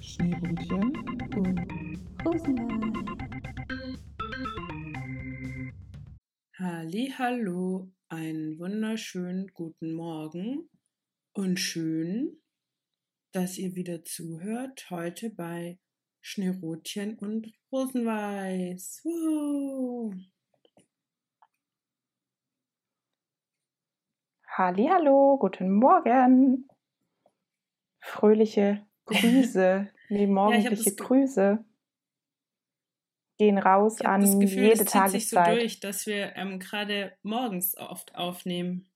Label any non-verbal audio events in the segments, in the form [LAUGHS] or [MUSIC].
Schneebrötchen und Rosenwein. Hallo, einen wunderschönen guten Morgen und schön, dass ihr wieder zuhört heute bei Schneerotchen und Rosenweiß. Wow. Hallo, guten Morgen. Fröhliche Grüße, nee, morgendliche das Ge- Grüße gehen raus an das Gefühl, jede es zieht sich so Tageszeit. durch, dass wir ähm, gerade morgens oft aufnehmen.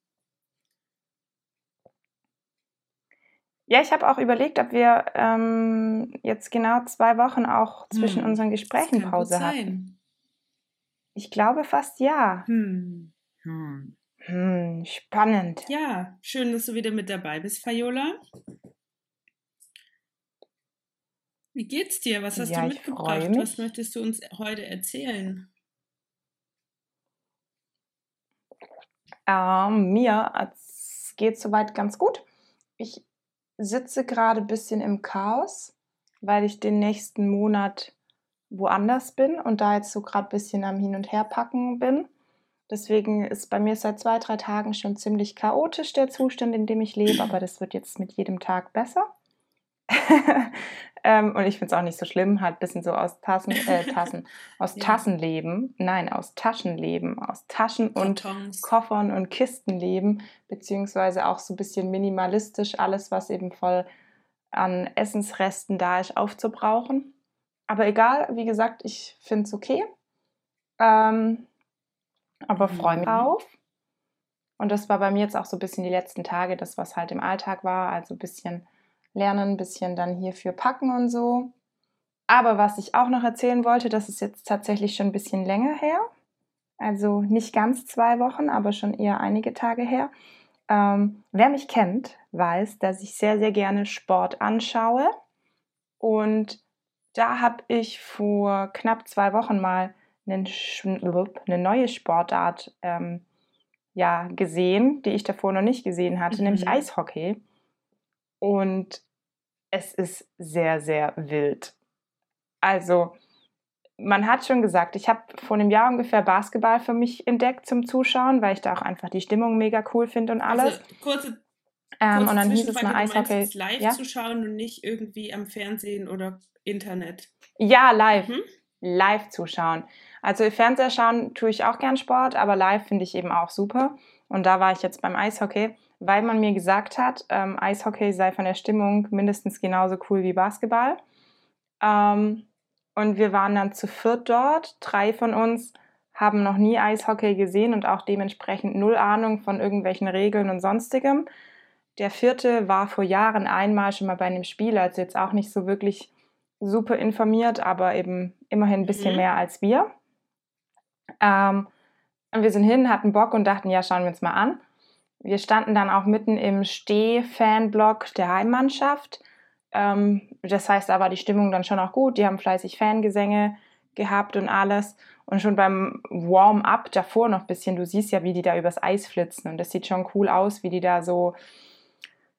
Ja, ich habe auch überlegt, ob wir ähm, jetzt genau zwei Wochen auch zwischen Hm, unseren Das Gesprächen Pause hatten. Ich glaube fast ja. Hm. Hm. Hm, spannend. Ja, schön, dass du wieder mit dabei bist, Fayola. Wie geht's dir? Was hast Ja, du mitgebracht? Was möchtest du uns heute erzählen? Ähm, mir es geht soweit ganz gut. Ich sitze gerade ein bisschen im Chaos, weil ich den nächsten Monat woanders bin und da jetzt so gerade ein bisschen am Hin- und Herpacken bin. Deswegen ist bei mir seit zwei, drei Tagen schon ziemlich chaotisch der Zustand, in dem ich lebe, aber das wird jetzt mit jedem Tag besser. [LAUGHS] ähm, und ich finde es auch nicht so schlimm, halt ein bisschen so aus Tassen, äh, [LAUGHS] Tassen, aus Ja. Tassen leben, nein, aus Taschen leben, aus Taschen und Kartons. Koffern und Kisten leben, beziehungsweise auch so ein bisschen minimalistisch alles, was eben voll an Essensresten da ist, aufzubrauchen. Aber egal, wie gesagt, ich finde es okay. Ähm, aber freue mich Mhm. drauf. Und das war bei mir jetzt auch so ein bisschen die letzten Tage, das, was halt im Alltag war. Also ein bisschen lernen, ein bisschen dann hierfür packen und so. Aber was ich auch noch erzählen wollte, das ist jetzt tatsächlich schon ein bisschen länger her. Also nicht ganz zwei Wochen, aber schon eher einige Tage her. Ähm, wer mich kennt, weiß, dass ich sehr, sehr gerne Sport anschaue. Und da habe ich vor knapp zwei Wochen mal einen, eine neue Sportart ähm, ja, gesehen, die ich davor noch nicht gesehen hatte, nämlich Mhm. Eishockey. Und es ist sehr, sehr wild. Also, man hat schon gesagt, ich habe vor einem Jahr ungefähr Basketball für mich entdeckt zum Zuschauen, weil ich da auch einfach die Stimmung mega cool finde und alles. Also, kurze, ähm, kurze und dann hieß es mal meinst Eishockey. jetzt live Ja? zu schauen und nicht irgendwie am Fernsehen oder Internet. ja, live. Mhm. Live zuschauen. Also Fernseher schauen tue ich auch gern Sport, aber live finde ich eben auch super. Und da war ich jetzt beim Eishockey, weil man mir gesagt hat, ähm, Eishockey sei von der Stimmung mindestens genauso cool wie Basketball. Ähm, und wir waren dann zu viert dort. Drei von uns haben noch nie Eishockey gesehen und auch dementsprechend null Ahnung von irgendwelchen Regeln und sonstigem. Der vierte war vor Jahren einmal schon mal bei einem Spiel, also jetzt auch nicht so wirklich super informiert, aber eben immerhin ein bisschen Mhm. mehr als wir. Ähm, und wir sind hin, hatten Bock und dachten, ja, schauen wir uns mal an. Wir standen dann auch mitten im Steh-Fanblock der Heimmannschaft. Ähm, das heißt, da war die Stimmung dann schon auch gut. Die haben fleißig Fangesänge gehabt und alles. Und schon beim Warm-up davor noch ein bisschen, du siehst ja, wie die da übers Eis flitzen. Und das sieht schon cool aus, wie die da so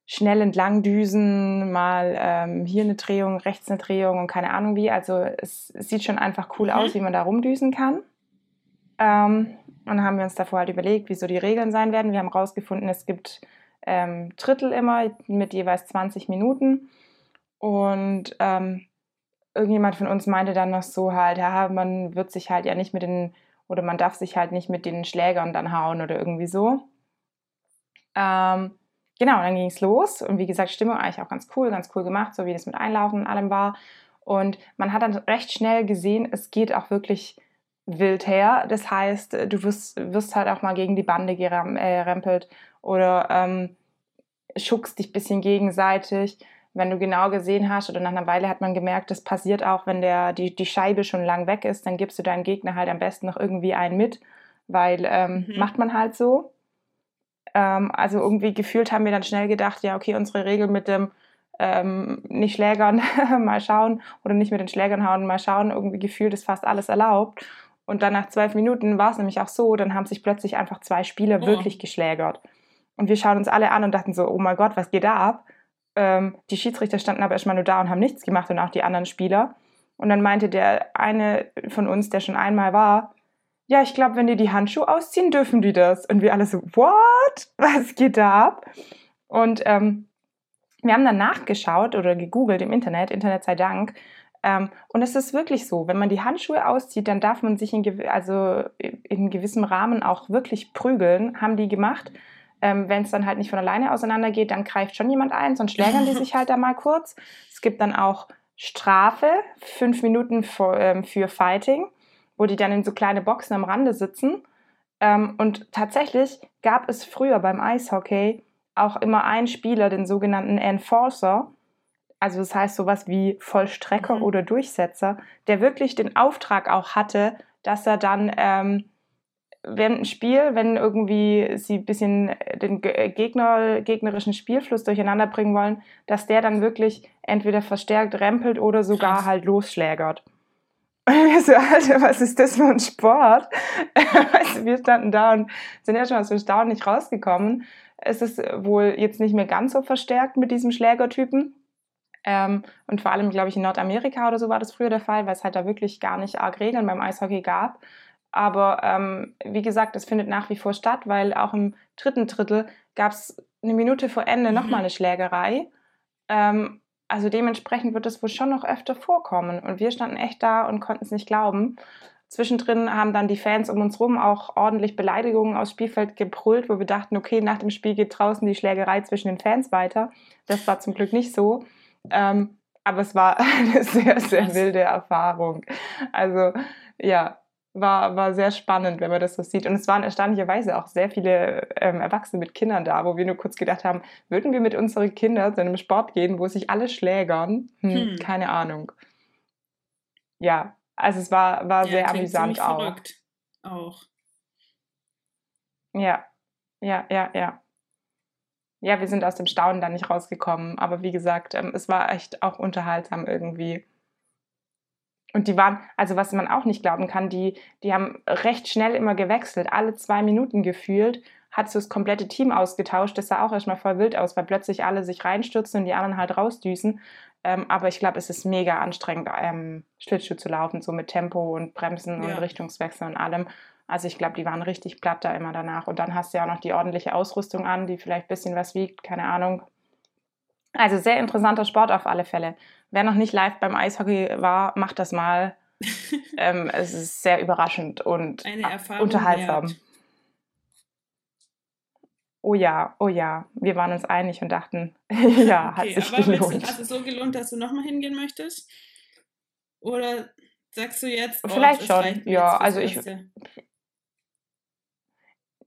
schnell entlang düsen, mal ähm, hier eine Drehung, rechts eine Drehung und keine Ahnung wie. Also es, es sieht schon einfach cool Mhm. aus, wie man da rumdüsen kann. Ähm, und dann haben wir uns davor halt überlegt, wieso die Regeln sein werden. Wir haben herausgefunden, es gibt ähm, Drittel immer mit jeweils 20 Minuten. Und ähm, irgendjemand von uns meinte dann noch so halt, ja, man wird sich halt ja nicht mit den, oder man darf sich halt nicht mit den Schlägern dann hauen oder irgendwie so. Ähm, genau, dann ging es los. Und wie gesagt, Stimmung eigentlich auch ganz cool, ganz cool gemacht, so wie das mit Einlaufen und allem war. Und man hat dann recht schnell gesehen, es geht auch wirklich wild her. Das heißt, du wirst, wirst halt auch mal gegen die Bande gerempelt oder ähm, schuckst dich ein bisschen gegenseitig. Wenn du genau gesehen hast oder nach einer Weile hat man gemerkt, das passiert auch, wenn der, die, die Scheibe schon lang weg ist, dann gibst du deinem Gegner halt am besten noch irgendwie einen mit, weil ähm, Mhm. macht man halt so. Ähm, also irgendwie gefühlt haben wir dann schnell gedacht, ja, okay, unsere Regel mit dem ähm, nicht Schlägern, [LAUGHS] mal schauen, oder nicht mit den Schlägern hauen, mal schauen, irgendwie gefühlt ist fast alles erlaubt. Und dann nach zwölf Minuten war es nämlich auch so, dann haben sich plötzlich einfach zwei Spieler Oh. wirklich geschlägert. Und wir schauen uns alle an und dachten so, oh mein Gott, was geht da ab? Ähm, die Schiedsrichter standen aber erstmal nur da und haben nichts gemacht und auch die anderen Spieler. Und dann meinte der eine von uns, der schon einmal war, ja, ich glaube, wenn die die Handschuhe ausziehen, dürfen die das. Und wir alle so, what? Was geht da ab? Und ähm, wir haben dann nachgeschaut oder gegoogelt im Internet, Internet sei Dank. Ähm, und es ist wirklich so, wenn man die Handschuhe auszieht, dann darf man sich in, also in gewissem Rahmen auch wirklich prügeln, haben die gemacht. Ähm, wenn es dann halt nicht von alleine auseinandergeht, dann greift schon jemand ein, sonst schlägern die sich [LAUGHS] halt da mal kurz. Es gibt dann auch Strafe, fünf Minuten für, ähm, für Fighting, wo die dann in so kleine Boxen am Rande sitzen. Ähm, und tatsächlich gab es früher beim Eishockey auch immer einen Spieler, den sogenannten Enforcer, also das heißt sowas wie Vollstrecker mhm. oder Durchsetzer, der wirklich den Auftrag auch hatte, dass er dann ähm, während dem Spiel, wenn irgendwie sie ein bisschen den äh, Gegner, gegnerischen Spielfluss durcheinander bringen wollen, dass der dann wirklich entweder verstärkt rempelt oder sogar Krass. halt losschlägert. [LAUGHS] Und wir so, Alter, was ist das für ein Sport? [LAUGHS] also wir standen da und sind ja schon aus Staunen nicht rausgekommen. Es ist wohl jetzt nicht mehr ganz so verstärkt mit diesem Schlägertypen. Ähm, und vor allem, glaube ich, in Nordamerika oder so war das früher der Fall, weil es halt da wirklich gar nicht arg Regeln beim Eishockey gab. Aber ähm, wie gesagt, das findet nach wie vor statt, weil auch im dritten Drittel gab es eine Minute vor Ende mhm. nochmal eine Schlägerei. Ähm, also dementsprechend wird das wohl schon noch öfter vorkommen. Und wir standen echt da und konnten es nicht glauben. Zwischendrin haben dann die Fans um uns rum auch ordentlich Beleidigungen aufs Spielfeld gebrüllt, wo wir dachten, okay, nach dem Spiel geht draußen die Schlägerei zwischen den Fans weiter. Das war zum Glück nicht so. Ähm, aber es war [LAUGHS] eine sehr, sehr wilde Erfahrung. Also ja, war, war sehr spannend, wenn man das so sieht. Und es waren erstaunlicherweise auch sehr viele ähm, Erwachsene mit Kindern da, wo wir nur kurz gedacht haben, würden wir mit unseren Kindern zu einem Sport gehen, wo sich alle schlägern? Hm, hm. Keine Ahnung. Ja, also es war, war ja, sehr amüsant auch. Verrückt auch. Ja, ja, ja, ja ja, wir sind aus dem Staunen da nicht rausgekommen. Aber wie gesagt, ähm, es war echt auch unterhaltsam irgendwie. Und die waren, also was man auch nicht glauben kann, die, die haben recht schnell immer gewechselt, alle zwei Minuten gefühlt, hat so das komplette Team ausgetauscht. Das sah auch erstmal voll wild aus, weil plötzlich alle sich reinstürzen und die anderen halt rausdüsen. Ähm, aber ich glaube, es ist mega anstrengend, ähm, Schlittschuh zu laufen, so mit Tempo und Bremsen ja. und Richtungswechsel und allem. Also ich glaube, die waren richtig platt da immer danach. Und dann hast du ja auch noch die ordentliche Ausrüstung an, die vielleicht ein bisschen was wiegt, keine Ahnung. Also sehr interessanter Sport auf alle Fälle. Wer noch nicht live beim Eishockey war, macht das mal. [LAUGHS] ähm, es ist sehr überraschend und unterhaltsam. Wert. Oh ja, oh ja, wir waren uns einig und dachten, [LAUGHS] ja, okay, hat sich aber gelohnt. Hast du so gelohnt, dass du nochmal hingehen möchtest? Oder sagst du jetzt? Oh, Vielleicht schon, ja. Also ich,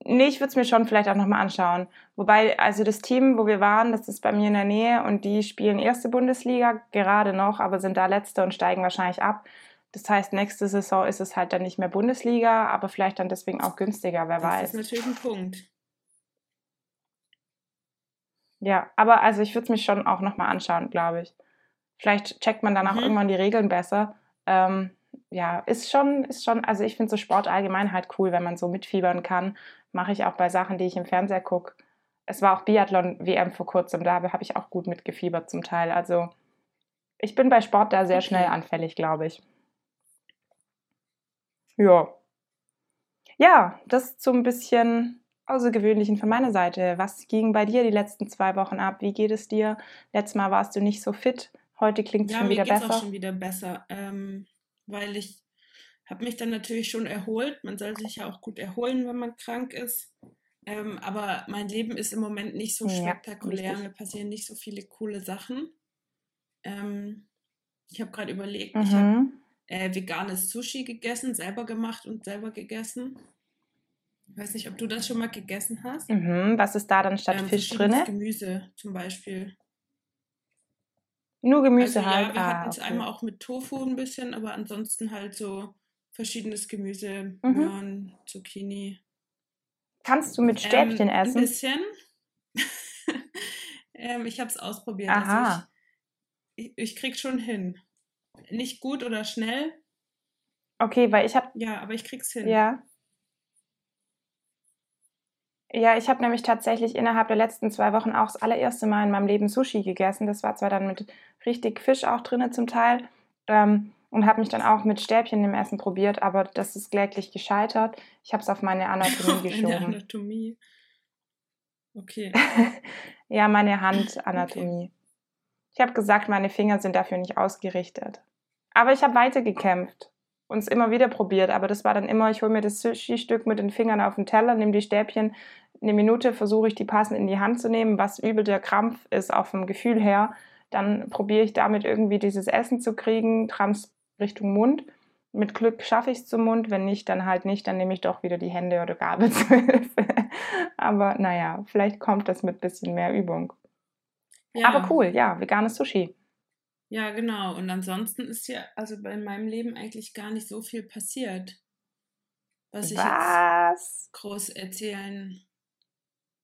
Nee, ich würde es mir schon vielleicht auch nochmal anschauen. Wobei, also das Team, wo wir waren, das ist bei mir in der Nähe und die spielen erste Bundesliga gerade noch, aber sind da letzte und steigen wahrscheinlich ab. Das heißt, nächste Saison ist es halt dann nicht mehr Bundesliga, aber vielleicht dann deswegen auch günstiger, wer das weiß. Das ist natürlich ein Punkt. Ja, aber also ich würde es mir schon auch nochmal anschauen, glaube ich. Vielleicht checkt man dann auch mhm. irgendwann die Regeln besser. Ähm, ja, ist schon, ist schon, also ich finde so Sport allgemein halt cool, wenn man so mitfiebern kann mache ich auch bei Sachen, die ich im Fernseher gucke. Es war auch Biathlon-WM vor kurzem, da habe ich auch gut mitgefiebert zum Teil. Also ich bin bei Sport da sehr okay. schnell anfällig, glaube ich. Ja. Ja, das so ein bisschen Außergewöhnlichen von meiner Seite. Was ging bei dir die letzten zwei Wochen ab? Wie geht es dir? Letztes Mal warst du nicht so fit. Heute klingt es ja, schon wieder besser. Ja, mir auch schon wieder besser, ähm, weil ich habe mich dann natürlich schon erholt. Man soll sich ja auch gut erholen, wenn man krank ist. Ähm, aber mein Leben ist im Moment nicht so spektakulär. Ja, Mir passieren nicht so viele coole Sachen. Ähm, ich habe gerade überlegt, mhm. ich habe äh, veganes Sushi gegessen, selber gemacht und selber gegessen. Ich weiß nicht, ob du das schon mal gegessen hast. Mhm. Was ist da dann statt ähm, Fisch drin? Gemüse zum Beispiel. Nur Gemüse also, halt. Ja, wir ah, hatten es okay. einmal auch mit Tofu ein bisschen, aber ansonsten halt so verschiedenes Gemüse, mhm. Möhren, Zucchini. Kannst du mit ähm, Stäbchen ähm, essen? Ein bisschen. [LAUGHS] ähm, ich habe es ausprobiert. Also Aha. Also ich, ich, ich krieg schon hin. Nicht gut oder schnell. Okay, weil ich habe. Ja, aber ich krieg's hin. Ja. Ja, ich habe nämlich tatsächlich innerhalb der letzten zwei Wochen auch das allererste Mal in meinem Leben Sushi gegessen. Das war zwar dann mit richtig Fisch auch drin zum Teil ähm, und habe mich dann auch mit Stäbchen im Essen probiert, aber das ist kläglich gescheitert. Ich habe es auf meine Anatomie [LAUGHS] geschoben. Meine Anatomie. Okay. [LAUGHS] ja, meine Handanatomie. Okay. Ich habe gesagt, meine Finger sind dafür nicht ausgerichtet. Aber ich habe weitergekämpft und es immer wieder probiert. Aber das war dann immer, ich hole mir das Sushi-Stück mit den Fingern auf den Teller, nehme die Stäbchen, eine Minute versuche ich die passend in die Hand zu nehmen, was übel der Krampf ist, auch vom Gefühl her. Dann probiere ich damit irgendwie dieses Essen zu kriegen, trams Richtung Mund. Mit Glück schaffe ich es zum Mund, wenn nicht, dann halt nicht, dann nehme ich doch wieder die Hände oder Gabel [LAUGHS] zur Hilfe. Aber naja, vielleicht kommt das mit ein bisschen mehr Übung. Ja. Aber cool, ja, veganes Sushi. Ja, genau. Und ansonsten ist ja, also bei meinem Leben eigentlich gar nicht so viel passiert. Was ich was? jetzt groß erzählen.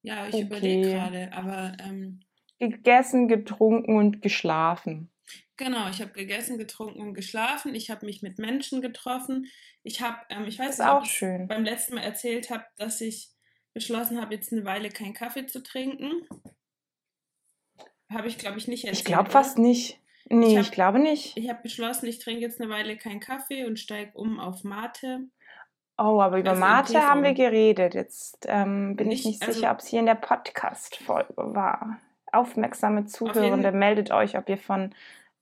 Ja, ich okay. überlege gerade, aber. Ähm, gegessen, getrunken und geschlafen. Genau, ich habe gegessen, getrunken und geschlafen. Ich habe mich mit Menschen getroffen. Ich habe, ähm, ich weiß nicht, ob ich beim letzten Mal erzählt habe, dass ich beschlossen habe, jetzt eine Weile keinen Kaffee zu trinken. Habe ich, glaube ich, nicht erzählt. Ich glaube fast nicht. Nee, ich, hab, ich glaube nicht. Ich habe beschlossen, ich trinke jetzt eine Weile keinen Kaffee und steige um auf Mate. Oh, aber über also Mate haben wir geredet. Jetzt ähm, bin nicht, ich nicht also, sicher, ob es hier in der Podcast-Folge war. Aufmerksame Zuhörende, meldet euch, ob ihr von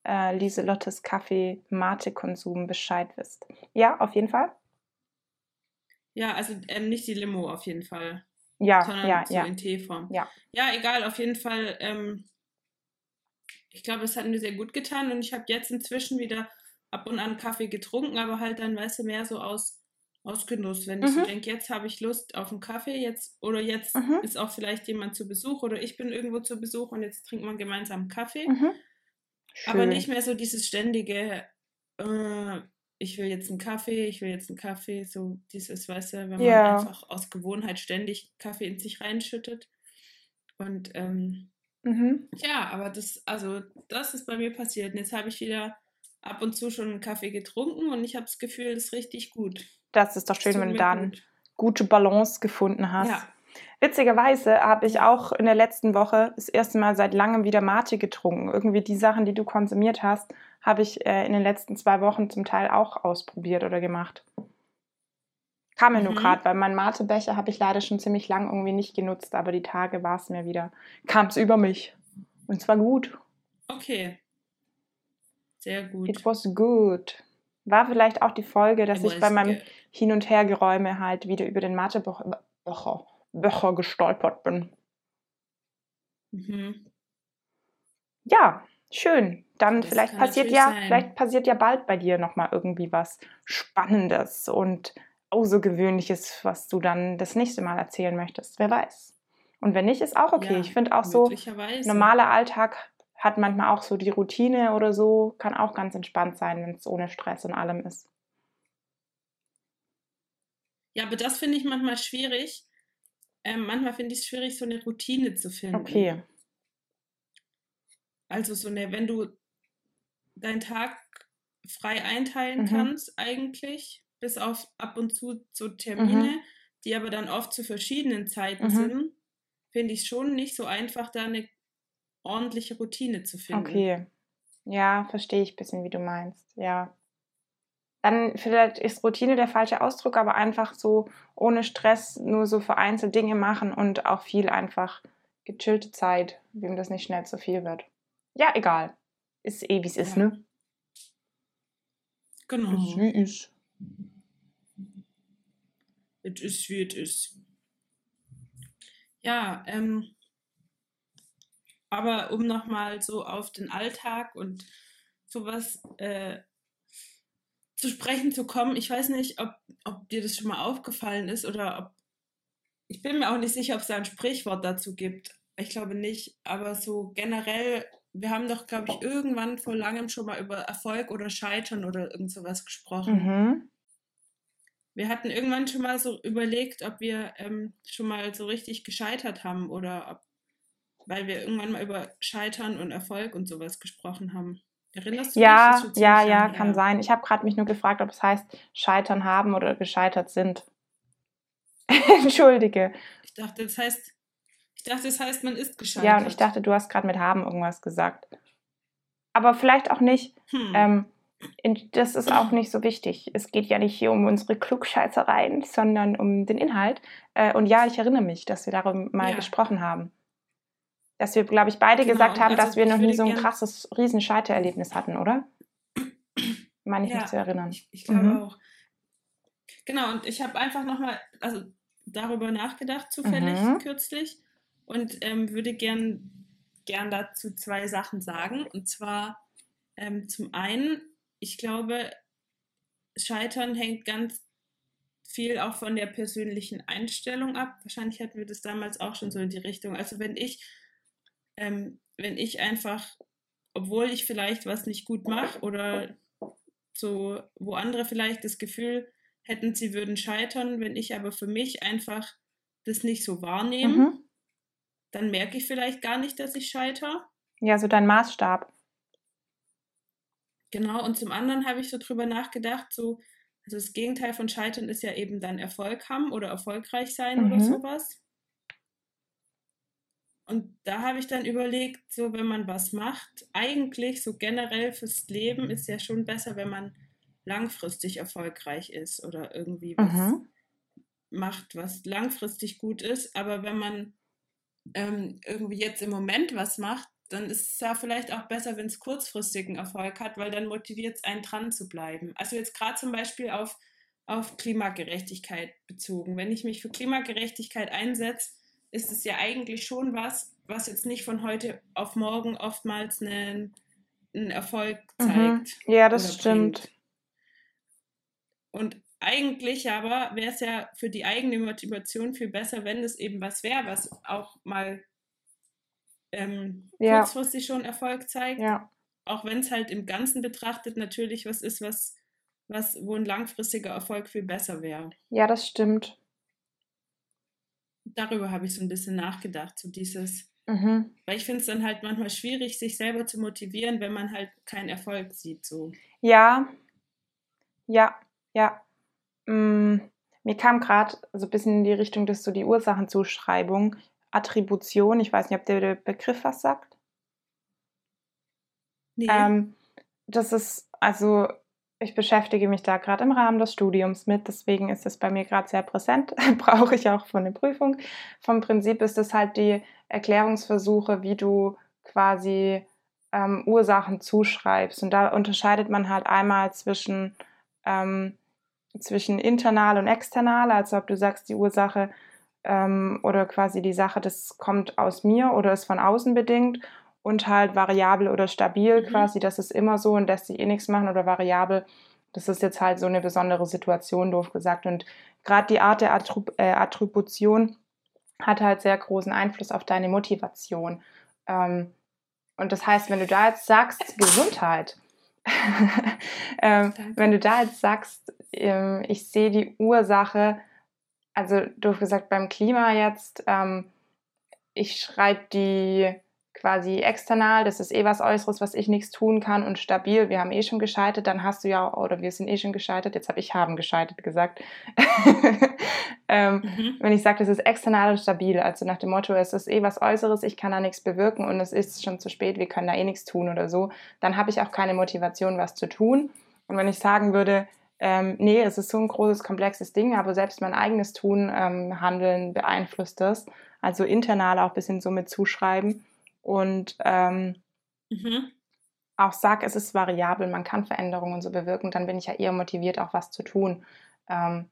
äh, Lieselottes Kaffee-Mate-Konsum Bescheid wisst. Ja, auf jeden Fall. Ja, also ähm, nicht die Limo auf jeden Fall. Ja, sondern ja, so ja. in Teeform. Ja. ja, egal, auf jeden Fall. Ähm, ich glaube, es hat mir sehr gut getan und ich habe jetzt inzwischen wieder ab und an Kaffee getrunken, aber halt dann, weißt du, mehr so aus, aus Genuss. Wenn ich so mhm. denke, jetzt habe ich Lust auf einen Kaffee, jetzt oder jetzt mhm. ist auch vielleicht jemand zu Besuch oder ich bin irgendwo zu Besuch und jetzt trinkt man gemeinsam Kaffee. Mhm. Aber nicht mehr so dieses ständige, äh, ich will jetzt einen Kaffee, ich will jetzt einen Kaffee, so dieses, weißt du, wenn ja. man einfach aus Gewohnheit ständig Kaffee in sich reinschüttet. Und ähm, mhm. ja, aber das, also das ist bei mir passiert. Und jetzt habe ich wieder ab und zu schon einen Kaffee getrunken und ich habe das Gefühl, das ist richtig gut. Das ist doch schön, wenn du dann gut. gute Balance gefunden hast. Ja. Witzigerweise habe ich auch in der letzten Woche das erste Mal seit langem wieder Mate getrunken. Irgendwie die Sachen, die du konsumiert hast, habe ich äh, in den letzten zwei Wochen zum Teil auch ausprobiert oder gemacht. Kam mir mhm. nur gerade, weil mein Matebecher habe ich leider schon ziemlich lang irgendwie nicht genutzt, aber die Tage war es mir wieder, kam es über mich. Und zwar gut. Okay. Sehr gut. It was good. War vielleicht auch die Folge, dass ich bei meinem Hin- und Hergeräume halt wieder über den Matebecher Becher gestolpert bin. Mhm. Ja, schön. Dann das vielleicht passiert ja, sein. vielleicht passiert ja bald bei dir nochmal irgendwie was Spannendes und Außergewöhnliches, was du dann das nächste Mal erzählen möchtest. Wer weiß. Und wenn nicht, ist auch okay. Ja, ich finde auch so, normaler Alltag hat manchmal auch so die Routine oder so, kann auch ganz entspannt sein, wenn es ohne Stress und allem ist. Ja, aber das finde ich manchmal schwierig, ähm, manchmal finde ich es schwierig, so eine Routine zu finden. Okay. Also so eine, wenn du deinen Tag frei einteilen mhm. kannst, eigentlich, bis auf ab und zu so Termine, mhm. die aber dann oft zu verschiedenen Zeiten mhm. sind, finde ich schon nicht so einfach, da eine ordentliche Routine zu finden. Okay. Ja, verstehe ich ein bisschen, wie du meinst. Ja dann vielleicht ist Routine der falsche Ausdruck, aber einfach so ohne Stress nur so vereinzelt Dinge machen und auch viel einfach gechillte Zeit, wem das nicht schnell zu viel wird. Ja, egal. Ist eh, wie es ist, ja. ne? Genau. Ist wie ist. Es ist, wie es ist. Ja, ähm, aber um nochmal so auf den Alltag und sowas äh, zu sprechen zu kommen. Ich weiß nicht, ob, ob dir das schon mal aufgefallen ist oder ob. Ich bin mir auch nicht sicher, ob es da ein Sprichwort dazu gibt. Ich glaube nicht. Aber so generell, wir haben doch, glaube ich, irgendwann vor langem schon mal über Erfolg oder Scheitern oder irgend sowas gesprochen. Mhm. Wir hatten irgendwann schon mal so überlegt, ob wir ähm, schon mal so richtig gescheitert haben oder ob, weil wir irgendwann mal über Scheitern und Erfolg und sowas gesprochen haben. Erinnerst du ja, dich? Ja, ja, ja, kann sein. Ich habe gerade mich nur gefragt, ob es heißt, scheitern haben oder gescheitert sind. [LAUGHS] Entschuldige. Ich dachte, das heißt, ich dachte, das heißt, man ist gescheitert. Ja, und ich dachte, du hast gerade mit haben irgendwas gesagt. Aber vielleicht auch nicht. Hm. Ähm, das ist auch nicht so wichtig. Es geht ja nicht hier um unsere Klugscheißereien, sondern um den Inhalt. Äh, und ja, ich erinnere mich, dass wir darüber mal Ja. gesprochen haben. Dass wir, glaube ich, beide Genau, gesagt haben, also dass wir noch nie so ein krasses Riesenscheitererlebnis hatten, oder? Meine ich Ja, mich zu erinnern. Ich, ich glaube Mhm. auch. Genau, und ich habe einfach nochmal also darüber nachgedacht, zufällig Mhm. kürzlich, und ähm, würde gern, gern dazu zwei Sachen sagen. Und zwar ähm, zum einen, ich glaube, Scheitern hängt ganz viel auch von der persönlichen Einstellung ab. Wahrscheinlich hatten wir das damals auch schon so in die Richtung. Also wenn ich, ähm, wenn ich einfach, obwohl ich vielleicht was nicht gut mache oder so, wo andere vielleicht das Gefühl hätten, sie würden scheitern, wenn ich aber für mich einfach das nicht so wahrnehme, Mhm. dann merke ich vielleicht gar nicht, dass ich scheitere. Ja, so dein Maßstab. Genau, und zum anderen habe ich so drüber nachgedacht, so, also das Gegenteil von Scheitern ist ja eben dann Erfolg haben oder erfolgreich sein oder Mhm. sowas. Und da habe ich dann überlegt, so wenn man was macht, eigentlich so generell fürs Leben ist ja schon besser, wenn man langfristig erfolgreich ist oder irgendwie was Mhm. macht, was langfristig gut ist. Aber wenn man ähm, irgendwie jetzt im Moment was macht, dann ist es ja vielleicht auch besser, wenn es kurzfristigen Erfolg hat, weil dann motiviert es einen dran zu bleiben. Also jetzt gerade zum Beispiel auf, auf Klimagerechtigkeit bezogen. Wenn ich mich für Klimagerechtigkeit einsetze, ist es ja eigentlich schon was, was jetzt nicht von heute auf morgen oftmals einen, einen Erfolg Mhm. zeigt. Ja, das stimmt. bringt. Und eigentlich aber wäre es ja für die eigene Motivation viel besser, wenn es eben was wäre, was auch mal ähm, Ja. kurzfristig schon Erfolg zeigt. Ja. Auch wenn es halt im Ganzen betrachtet natürlich was ist, was, was, wo ein langfristiger Erfolg viel besser wäre. ja, das stimmt. Darüber habe ich so ein bisschen nachgedacht, so dieses, Mhm. weil ich finde es dann halt manchmal schwierig, sich selber zu motivieren, wenn man halt keinen Erfolg sieht. So. Ja, ja, ja. Mm, mir kam gerade so ein bisschen in die Richtung, dass so die Ursachenzuschreibung, Attribution, ich weiß nicht, ob der der Begriff was sagt. Nee. Ähm, das ist, also ich beschäftige mich da gerade im Rahmen des Studiums mit, deswegen ist es bei mir gerade sehr präsent, [LAUGHS] brauche ich auch für eine Prüfung. Vom Prinzip ist es halt die Erklärungsversuche, wie du quasi ähm, Ursachen zuschreibst. Und da unterscheidet man halt einmal zwischen, ähm, zwischen internal und external, also ob du sagst, die Ursache ähm, oder quasi die Sache, das kommt aus mir oder ist von außen bedingt und halt variabel oder stabil Mhm. quasi, das ist immer so und lässt sich eh nichts machen oder variabel, das ist jetzt halt so eine besondere Situation, doof gesagt. Und gerade die Art der Attrib äh, Attribution hat halt sehr großen Einfluss auf deine Motivation. Ähm, und das heißt, wenn du da jetzt sagst, [LAUGHS] Gesundheit, [LAUGHS] ähm, wenn du da jetzt sagst, ähm, ich sehe die Ursache, also doof gesagt beim Klima jetzt, ähm, ich schreibe die quasi external, das ist eh was Äußeres, was ich nichts tun kann und stabil, wir haben eh schon gescheitert, dann hast du ja, oder wir sind eh schon gescheitert, jetzt habe ich haben gescheitert gesagt. [LAUGHS] ähm, Mhm. wenn ich sage, das ist external und stabil, also nach dem Motto, es ist eh was Äußeres, ich kann da nichts bewirken und es ist schon zu spät, wir können da eh nichts tun oder so, dann habe ich auch keine Motivation, was zu tun. Und wenn ich sagen würde, ähm, nee, es ist so ein großes, komplexes Ding, aber selbst mein eigenes Tun, ähm, Handeln beeinflusst das, also internal auch ein bisschen so mit zuschreiben und ähm, Mhm. auch sag, es ist variabel, man kann Veränderungen so bewirken, dann bin ich ja eher motiviert, auch was zu tun. Ähm,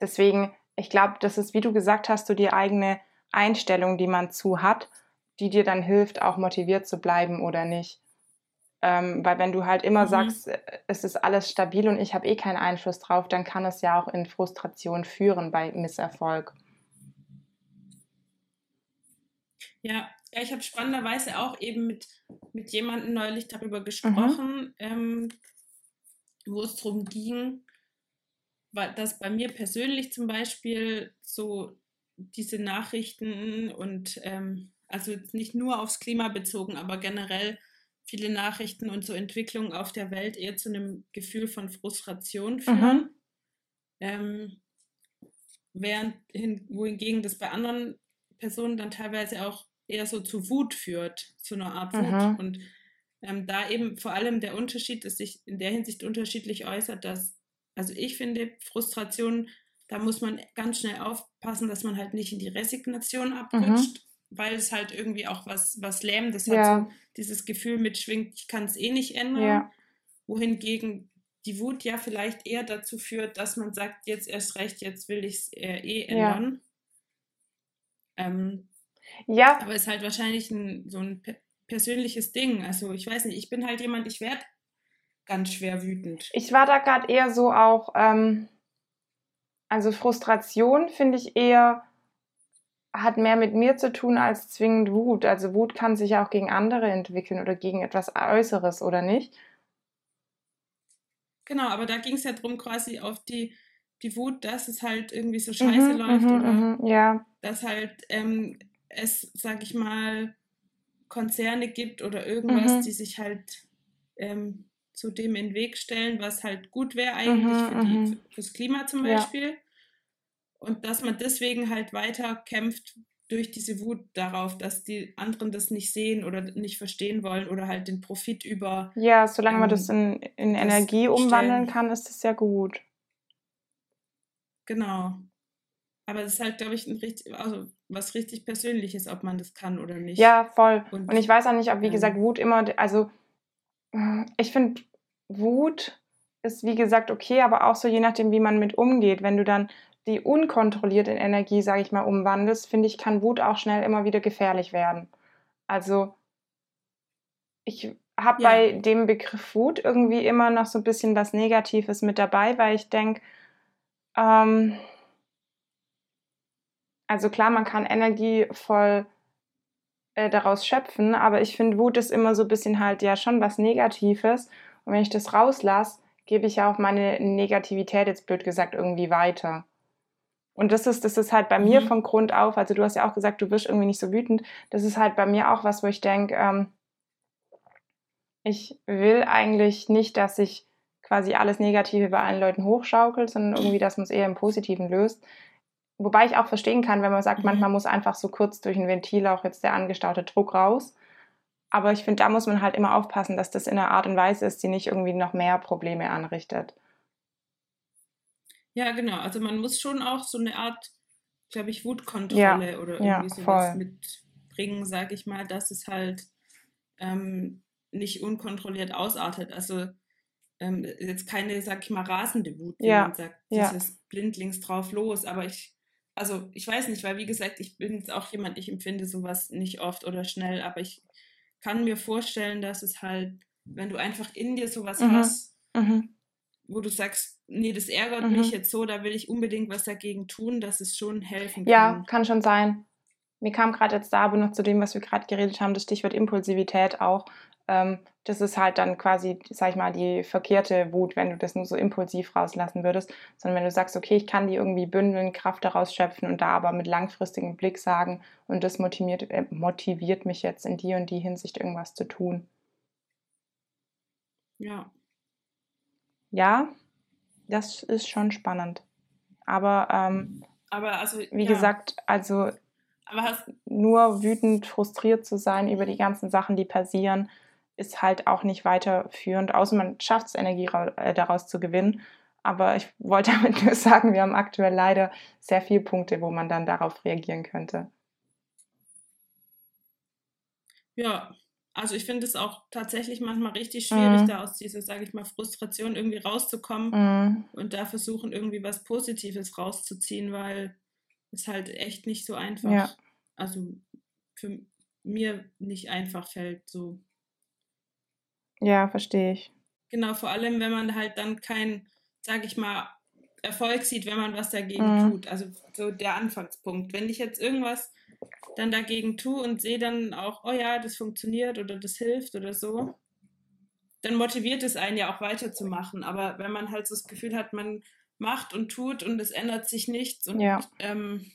deswegen, ich glaube, das ist, wie du gesagt hast, so die eigene Einstellung, die man zu hat, die dir dann hilft, auch motiviert zu bleiben oder nicht. Ähm, weil wenn du halt immer Mhm. sagst, äh, es ist alles stabil und ich habe eh keinen Einfluss drauf, dann kann es ja auch in Frustration führen bei Misserfolg. Ja, ja ich habe spannenderweise auch eben mit, mit jemandem neulich darüber gesprochen, ähm, wo es darum ging, dass bei mir persönlich zum Beispiel so diese Nachrichten und ähm, also nicht nur aufs Klima bezogen, aber generell viele Nachrichten und so Entwicklungen auf der Welt eher zu einem Gefühl von Frustration führen. Ähm, während hin, wohingegen das bei anderen Personen dann teilweise auch eher so zu Wut führt, zu einer Art Wut. Mhm. Und ähm, da eben vor allem der Unterschied, dass sich in der Hinsicht unterschiedlich äußert, dass, also ich finde, Frustration, da muss man ganz schnell aufpassen, dass man halt nicht in die Resignation abrutscht, weil es halt irgendwie auch was, was Lähmendes hat, Ja. so dieses Gefühl mitschwingt, ich kann es eh nicht ändern. Ja. Wohingegen die Wut ja vielleicht eher dazu führt, dass man sagt, jetzt erst recht, jetzt will ich es äh, eh Ja. ändern. Ähm, Ja, aber ist halt wahrscheinlich ein, so ein pe persönliches Ding. Also ich weiß nicht, ich bin halt jemand, ich werde ganz schwer wütend. ich war da gerade eher so auch, ähm, also Frustration finde ich eher, hat mehr mit mir zu tun als zwingend Wut. Also Wut kann sich ja auch gegen andere entwickeln oder gegen etwas Äußeres, oder nicht? Genau, aber da ging es ja drum quasi auf die, die Wut, dass es halt irgendwie so scheiße Mhm, läuft mhm, oder mhm, ja, dass halt ähm, es, sag ich mal, Konzerne gibt oder irgendwas, Mhm. die sich halt ähm, zu dem in den Weg stellen, was halt gut wäre eigentlich Mhm, für die, mhm. fürs Klima zum Ja. Beispiel. Und dass man deswegen halt weiter kämpft durch diese Wut darauf, dass die anderen das nicht sehen oder nicht verstehen wollen oder halt den Profit über. ja, solange man Ähm, das in, in das Energie umwandeln stellen. kann, ist das ja gut. Genau. Aber es ist halt, glaube ich, ein richtig, also was richtig Persönliches, ob man das kann oder nicht. Ja, voll. Und- Und ich weiß auch nicht, ob, wie gesagt, Wut immer, also ich finde, Wut ist, wie gesagt, okay, aber auch so je nachdem, wie man mit umgeht. Wenn du dann die unkontrolliert in Energie, sage ich mal, umwandelst, finde ich, kann Wut auch schnell immer wieder gefährlich werden. Also ich habe Ja. bei dem Begriff Wut irgendwie immer noch so ein bisschen was Negatives mit dabei, weil ich denke, ähm, also klar, man kann Energie voll äh, daraus schöpfen, aber ich finde, Wut ist immer so ein bisschen halt ja schon was Negatives. Und wenn ich das rauslasse, gebe ich ja auch meine Negativität, jetzt blöd gesagt, irgendwie weiter. Und das ist, das ist halt bei mir Mhm. von Grund auf, also du hast ja auch gesagt, du wirst irgendwie nicht so wütend. Das ist halt bei mir auch was, wo ich denke, ähm, ich will eigentlich nicht, dass sich quasi alles Negative bei allen Leuten hochschaukelt, sondern irgendwie, dass man es eher im Positiven löst. Wobei ich auch verstehen kann, wenn man sagt, Mhm. manchmal muss einfach so kurz durch ein Ventil auch jetzt der angestaute Druck raus. Aber ich finde, da muss man halt immer aufpassen, dass das in einer Art und Weise ist, die nicht irgendwie noch mehr Probleme anrichtet. Ja, genau. Also man muss schon auch so eine Art, glaube ich, Wutkontrolle oder ja, irgendwie sowas voll. mitbringen, sage ich mal, dass es halt ähm, nicht unkontrolliert ausartet. Also ähm, jetzt keine, sag ich mal, rasende Wut, wie Ja, man sagt, ja. dieses blindlings drauf los. Aber ich, also ich weiß nicht, weil wie gesagt, ich bin jetzt auch jemand, ich empfinde sowas nicht oft oder schnell, aber ich kann mir vorstellen, dass es halt, wenn du einfach in dir sowas Mhm. hast, Mhm. wo du sagst, nee, das ärgert Mhm. mich jetzt so, da will ich unbedingt was dagegen tun, dass es schon helfen Ja, kann. kann schon sein. Mir kam gerade jetzt da aber noch zu dem, was wir gerade geredet haben, das Stichwort Impulsivität auch. Ähm, das ist halt dann quasi, sag ich mal, die verkehrte Wut, wenn du das nur so impulsiv rauslassen würdest, sondern wenn du sagst, okay, ich kann die irgendwie bündeln, Kraft daraus schöpfen und da aber mit langfristigem Blick sagen und das motiviert, äh, motiviert mich jetzt in die und die Hinsicht irgendwas zu tun. Ja. Ja, das ist schon spannend. Aber ähm, Aber also, wie ja. gesagt, also aber hast, nur wütend, frustriert zu sein über die ganzen Sachen, die passieren, ist halt auch nicht weiterführend, außer man schafft es, Energie äh, daraus zu gewinnen. Aber ich wollte [LAUGHS] damit nur sagen, wir haben aktuell leider sehr viele Punkte, wo man dann darauf reagieren könnte. ja, also ich finde es auch tatsächlich manchmal richtig schwierig, Mhm. da aus dieser, sage ich mal, Frustration irgendwie rauszukommen Mhm. und da versuchen, irgendwie was Positives rauszuziehen, weil es halt echt nicht so einfach, Ja. also für mir nicht einfach fällt, so. Ja, verstehe ich. Genau, vor allem, wenn man halt dann kein, sage ich mal, Erfolg sieht, wenn man was dagegen Mhm. tut. Also so der Anfangspunkt. Wenn ich jetzt irgendwas dann dagegen tue und sehe dann auch, oh ja, das funktioniert oder das hilft oder so, dann motiviert es einen ja auch weiterzumachen. Aber wenn man halt so das Gefühl hat, man macht und tut und es ändert sich nichts und ja. ähm,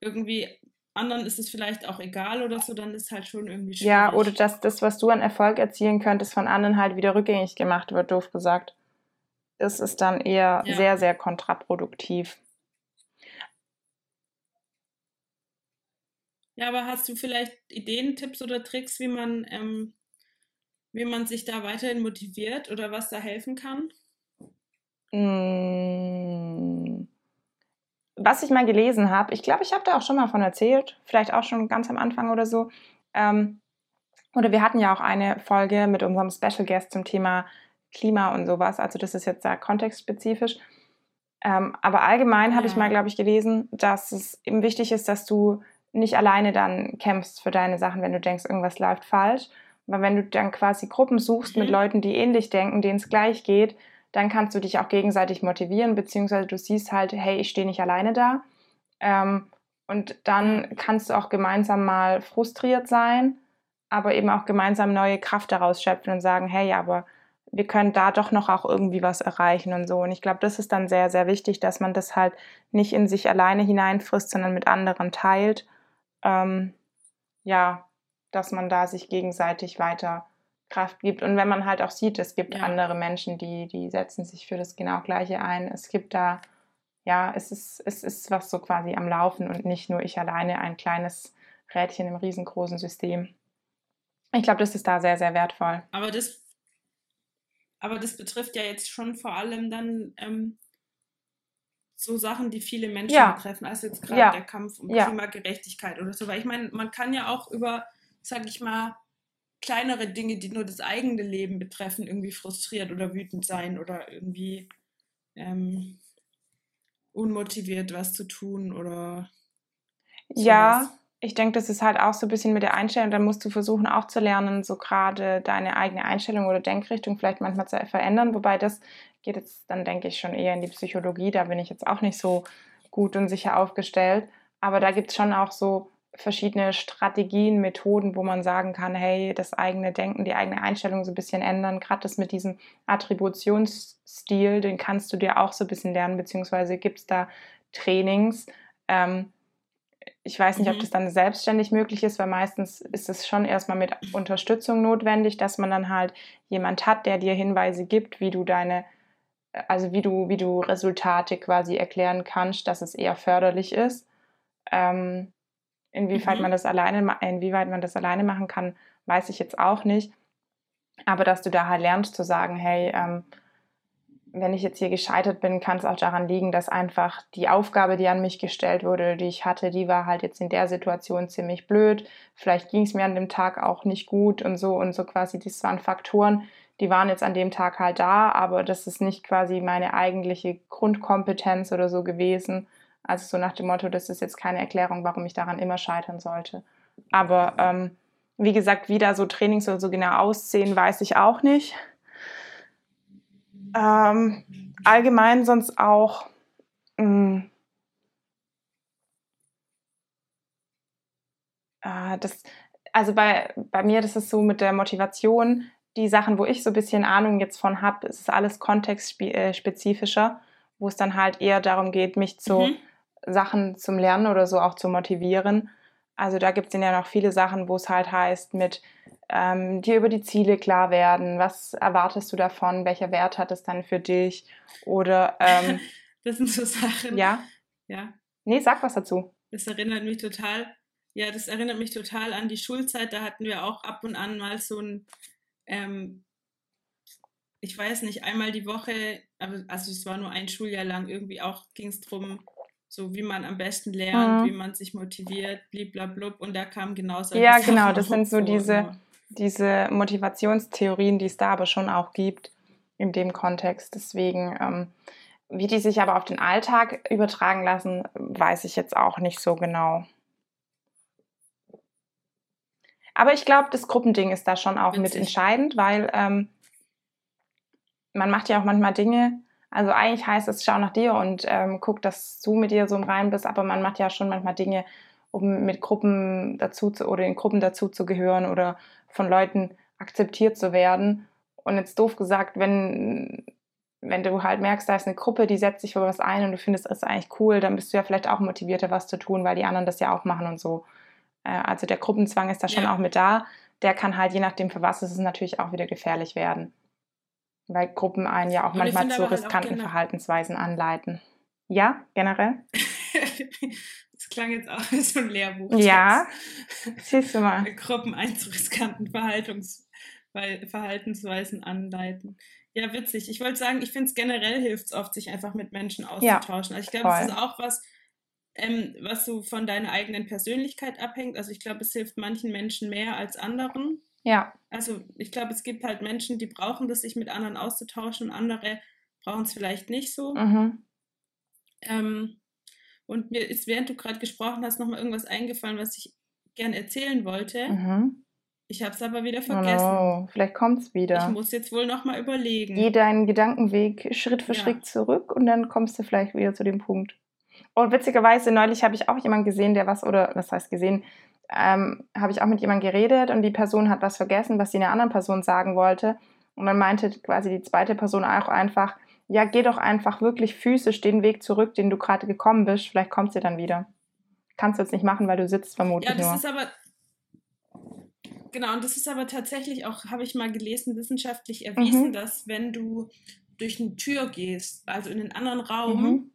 irgendwie anderen ist es vielleicht auch egal oder so, dann ist halt schon irgendwie schwierig. Ja, oder dass das, was du an Erfolg erzielen könntest, von anderen halt wieder rückgängig gemacht wird, doof gesagt. Das ist dann eher ja. sehr, sehr kontraproduktiv. Ja, aber hast du vielleicht Ideen, Tipps oder Tricks, wie man, ähm, wie man sich da weiterhin motiviert oder was da helfen kann? Mm. Was ich mal gelesen habe, ich glaube, ich habe da auch schon mal von erzählt, vielleicht auch schon ganz am Anfang oder so. Ähm, oder wir hatten ja auch eine Folge mit unserem Special Guest zum Thema Klima und sowas. Also das ist jetzt sehr kontextspezifisch. Ähm, aber allgemein ja. habe ich mal, glaube ich, gelesen, dass es eben wichtig ist, dass du nicht alleine dann kämpfst für deine Sachen, wenn du denkst, irgendwas läuft falsch. Weil wenn du dann quasi Gruppen suchst mhm. mit Leuten, die ähnlich denken, denen es gleich geht, dann kannst du dich auch gegenseitig motivieren, beziehungsweise du siehst halt, hey, ich stehe nicht alleine da. Ähm, und dann kannst du auch gemeinsam mal frustriert sein, aber eben auch gemeinsam neue Kraft daraus schöpfen und sagen, hey, aber wir können da doch noch auch irgendwie was erreichen und so. Und ich glaube, das ist dann sehr, sehr wichtig, dass man das halt nicht in sich alleine hineinfrisst, sondern mit anderen teilt. Ähm, ja, dass man da sich gegenseitig weiter Kraft gibt. Und wenn man halt auch sieht, es gibt ja. andere Menschen, die, die setzen sich für das genau Gleiche ein. Es gibt da, ja, es ist, es ist was so quasi am Laufen und nicht nur ich alleine ein kleines Rädchen im riesengroßen System. Ich glaube, das ist da sehr, sehr wertvoll. Aber das aber das betrifft ja jetzt schon vor allem dann ähm, so Sachen, die viele Menschen ja. betreffen, als jetzt gerade ja. der Kampf um. Klimagerechtigkeit oder so. Weil ich meine, man kann ja auch über, sag ich mal, kleinere Dinge, die nur das eigene Leben betreffen, irgendwie frustriert oder wütend sein oder irgendwie ähm, unmotiviert was zu tun oder. Sowas. Ja, ich denke, das ist halt auch so ein bisschen mit der Einstellung. Dann musst du versuchen auch zu lernen, so gerade deine eigene Einstellung oder Denkrichtung vielleicht manchmal zu verändern. Wobei das geht jetzt dann, denke ich, schon eher in die Psychologie. Da bin ich jetzt auch nicht so gut und sicher aufgestellt. Aber da gibt es schon auch so verschiedene Strategien, Methoden, wo man sagen kann, hey, das eigene Denken, die eigene Einstellung so ein bisschen ändern. Gerade das mit diesem Attributionsstil, den kannst du dir auch so ein bisschen lernen, beziehungsweise gibt es da Trainings. Ähm, ich weiß nicht, mhm. ob das dann selbstständig möglich ist, weil meistens ist es schon erstmal mit Unterstützung notwendig, dass man dann halt jemand hat, der dir Hinweise gibt, wie du deine, also wie du, wie du Resultate quasi erklären kannst, dass es eher förderlich ist. Ähm, inwieweit mhm. man das alleine, inwieweit man das alleine machen kann, weiß ich jetzt auch nicht. Aber dass du da halt lernst zu sagen, hey, ähm, wenn ich jetzt hier gescheitert bin, kann es auch daran liegen, dass einfach die Aufgabe, die an mich gestellt wurde, die ich hatte, die war halt jetzt in der Situation ziemlich blöd. Vielleicht ging es mir an dem Tag auch nicht gut und so und so quasi. Das waren Faktoren, die waren jetzt an dem Tag halt da, aber das ist nicht quasi meine eigentliche Grundkompetenz oder so gewesen. Also so nach dem Motto, das ist jetzt keine Erklärung, warum ich daran immer scheitern sollte. Aber ähm, wie gesagt, wie da so Trainings oder so genau aussehen, weiß ich auch nicht. Ähm, allgemein sonst auch. Mh, äh, das, also bei, bei mir, das ist so mit der Motivation, die Sachen, wo ich so ein bisschen Ahnung jetzt von habe, ist alles kontextspezifischer, wo es dann halt eher darum geht, mich zu mhm. Sachen zum Lernen oder so auch zu motivieren. Also da gibt es ja noch viele Sachen, wo es halt heißt, mit ähm, dir über die Ziele klar werden. Was erwartest du davon? Welcher Wert hat es dann für dich? Oder ähm, [LAUGHS] das sind so Sachen. Ja. Ja. Nee, sag was dazu. Das erinnert mich total. Ja, das erinnert mich total an die Schulzeit. Da hatten wir auch ab und an mal so ein, ähm, ich weiß nicht, einmal die Woche, also es war nur ein Schuljahr lang, irgendwie auch ging es darum, so wie man am besten lernt, mhm. wie man sich motiviert, bliblablub. Und da kam genau so. Ja, genau, das sind so diese, diese Motivationstheorien, die es da aber schon auch gibt in dem Kontext. Deswegen, ähm, wie die sich aber auf den Alltag übertragen lassen, weiß ich jetzt auch nicht so genau. Aber ich glaube, das Gruppending ist da schon auch Witzig. mit entscheidend, weil ähm, man macht ja auch manchmal Dinge, also eigentlich heißt es, schau nach dir und ähm, guck, dass du mit dir so im Rein bist, aber man macht ja schon manchmal Dinge, um mit Gruppen dazu zu oder in Gruppen dazu zu gehören oder von Leuten akzeptiert zu werden. Und jetzt doof gesagt, wenn, wenn du halt merkst, da ist eine Gruppe, die setzt sich für was ein und du findest es eigentlich cool, dann bist du ja vielleicht auch motivierter, was zu tun, weil die anderen das ja auch machen und so. Äh, also der Gruppenzwang ist da schon ja. auch mit da. Der kann halt, je nachdem für was es ist, natürlich auch wieder gefährlich werden weil Gruppen einen ja auch und manchmal zu halt riskanten Verhaltensweisen anleiten. Ja, generell? [LAUGHS] Das klang jetzt auch wie so ein Lehrbuch. Ja, siehst du mal. [LAUGHS] Gruppen einzuriskanten Verhaltungs Verhaltensweisen anleiten. Ja, witzig. Ich wollte sagen, ich finde es generell hilft es oft, sich einfach mit Menschen auszutauschen. Ja, also ich glaube, das ist auch was, ähm, was so von deiner eigenen Persönlichkeit abhängt. Also ich glaube, es hilft manchen Menschen mehr als anderen. Ja. Also ich glaube, es gibt halt Menschen, die brauchen das, sich mit anderen auszutauschen und andere brauchen es vielleicht nicht so. Mhm. Ähm, und mir ist, während du gerade gesprochen hast, nochmal irgendwas eingefallen, was ich gern erzählen wollte. Mhm. Ich habe es aber wieder vergessen. Oh, no. Vielleicht kommt es wieder. Ich muss jetzt wohl nochmal überlegen. Geh deinen Gedankenweg Schritt für ja. Schritt zurück und dann kommst du vielleicht wieder zu dem Punkt. Und witzigerweise, neulich habe ich auch jemanden gesehen, der was, oder was heißt gesehen, ähm, habe ich auch mit jemandem geredet und die Person hat was vergessen, was sie einer anderen Person sagen wollte. Und dann meinte quasi die zweite Person auch einfach, ja, geh doch einfach wirklich physisch den Weg zurück, den du gerade gekommen bist, vielleicht kommt sie dann wieder. Kannst du jetzt nicht machen, weil du sitzt vermutlich. Ja, das nur. ist aber, genau, und das ist aber tatsächlich auch, habe ich mal gelesen, wissenschaftlich erwiesen, mhm. dass wenn du durch eine Tür gehst, also in einen anderen Raum, mhm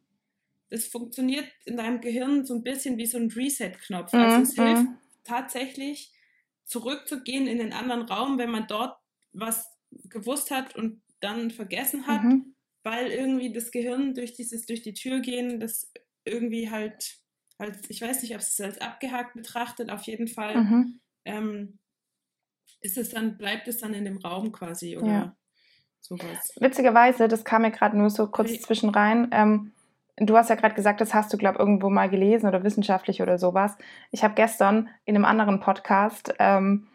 es funktioniert in deinem Gehirn so ein bisschen wie so ein Reset-Knopf. Mhm. Also es hilft mhm. Tatsächlich zurückzugehen in den anderen Raum, wenn man dort was gewusst hat und dann vergessen hat, mhm. weil irgendwie das Gehirn durch dieses durch die Tür gehen, das irgendwie halt als ich weiß nicht, ob es als abgehakt betrachtet, auf jeden Fall mhm. ähm, ist es dann bleibt es dann in dem Raum quasi oder ja. sowas. Witzigerweise, das kam mir gerade nur so kurz okay. zwischen rein. Ähm, Du hast ja gerade gesagt, das hast du, glaube ich, irgendwo mal gelesen oder wissenschaftlich oder sowas. Ich habe gestern in einem anderen Podcast ähm,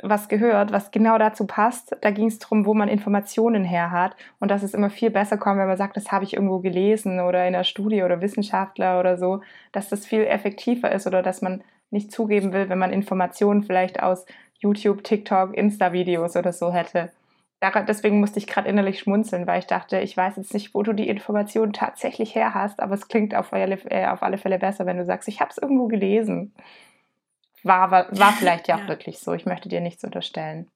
was gehört, was genau dazu passt. Da ging es darum, wo man Informationen her hat und dass es immer viel besser kommt, wenn man sagt, das habe ich irgendwo gelesen oder in der Studie oder Wissenschaftler oder so, dass das viel effektiver ist oder dass man nicht zugeben will, wenn man Informationen vielleicht aus YouTube, TikTok, Insta-Videos oder so hätte deswegen musste ich gerade innerlich schmunzeln, weil ich dachte, ich weiß jetzt nicht, wo du die Informationen tatsächlich her hast, aber es klingt auf alle, äh, auf alle Fälle besser, wenn du sagst, ich habe es irgendwo gelesen. War, war, war vielleicht ja auch [LAUGHS] ja. wirklich so. Ich möchte dir nichts unterstellen.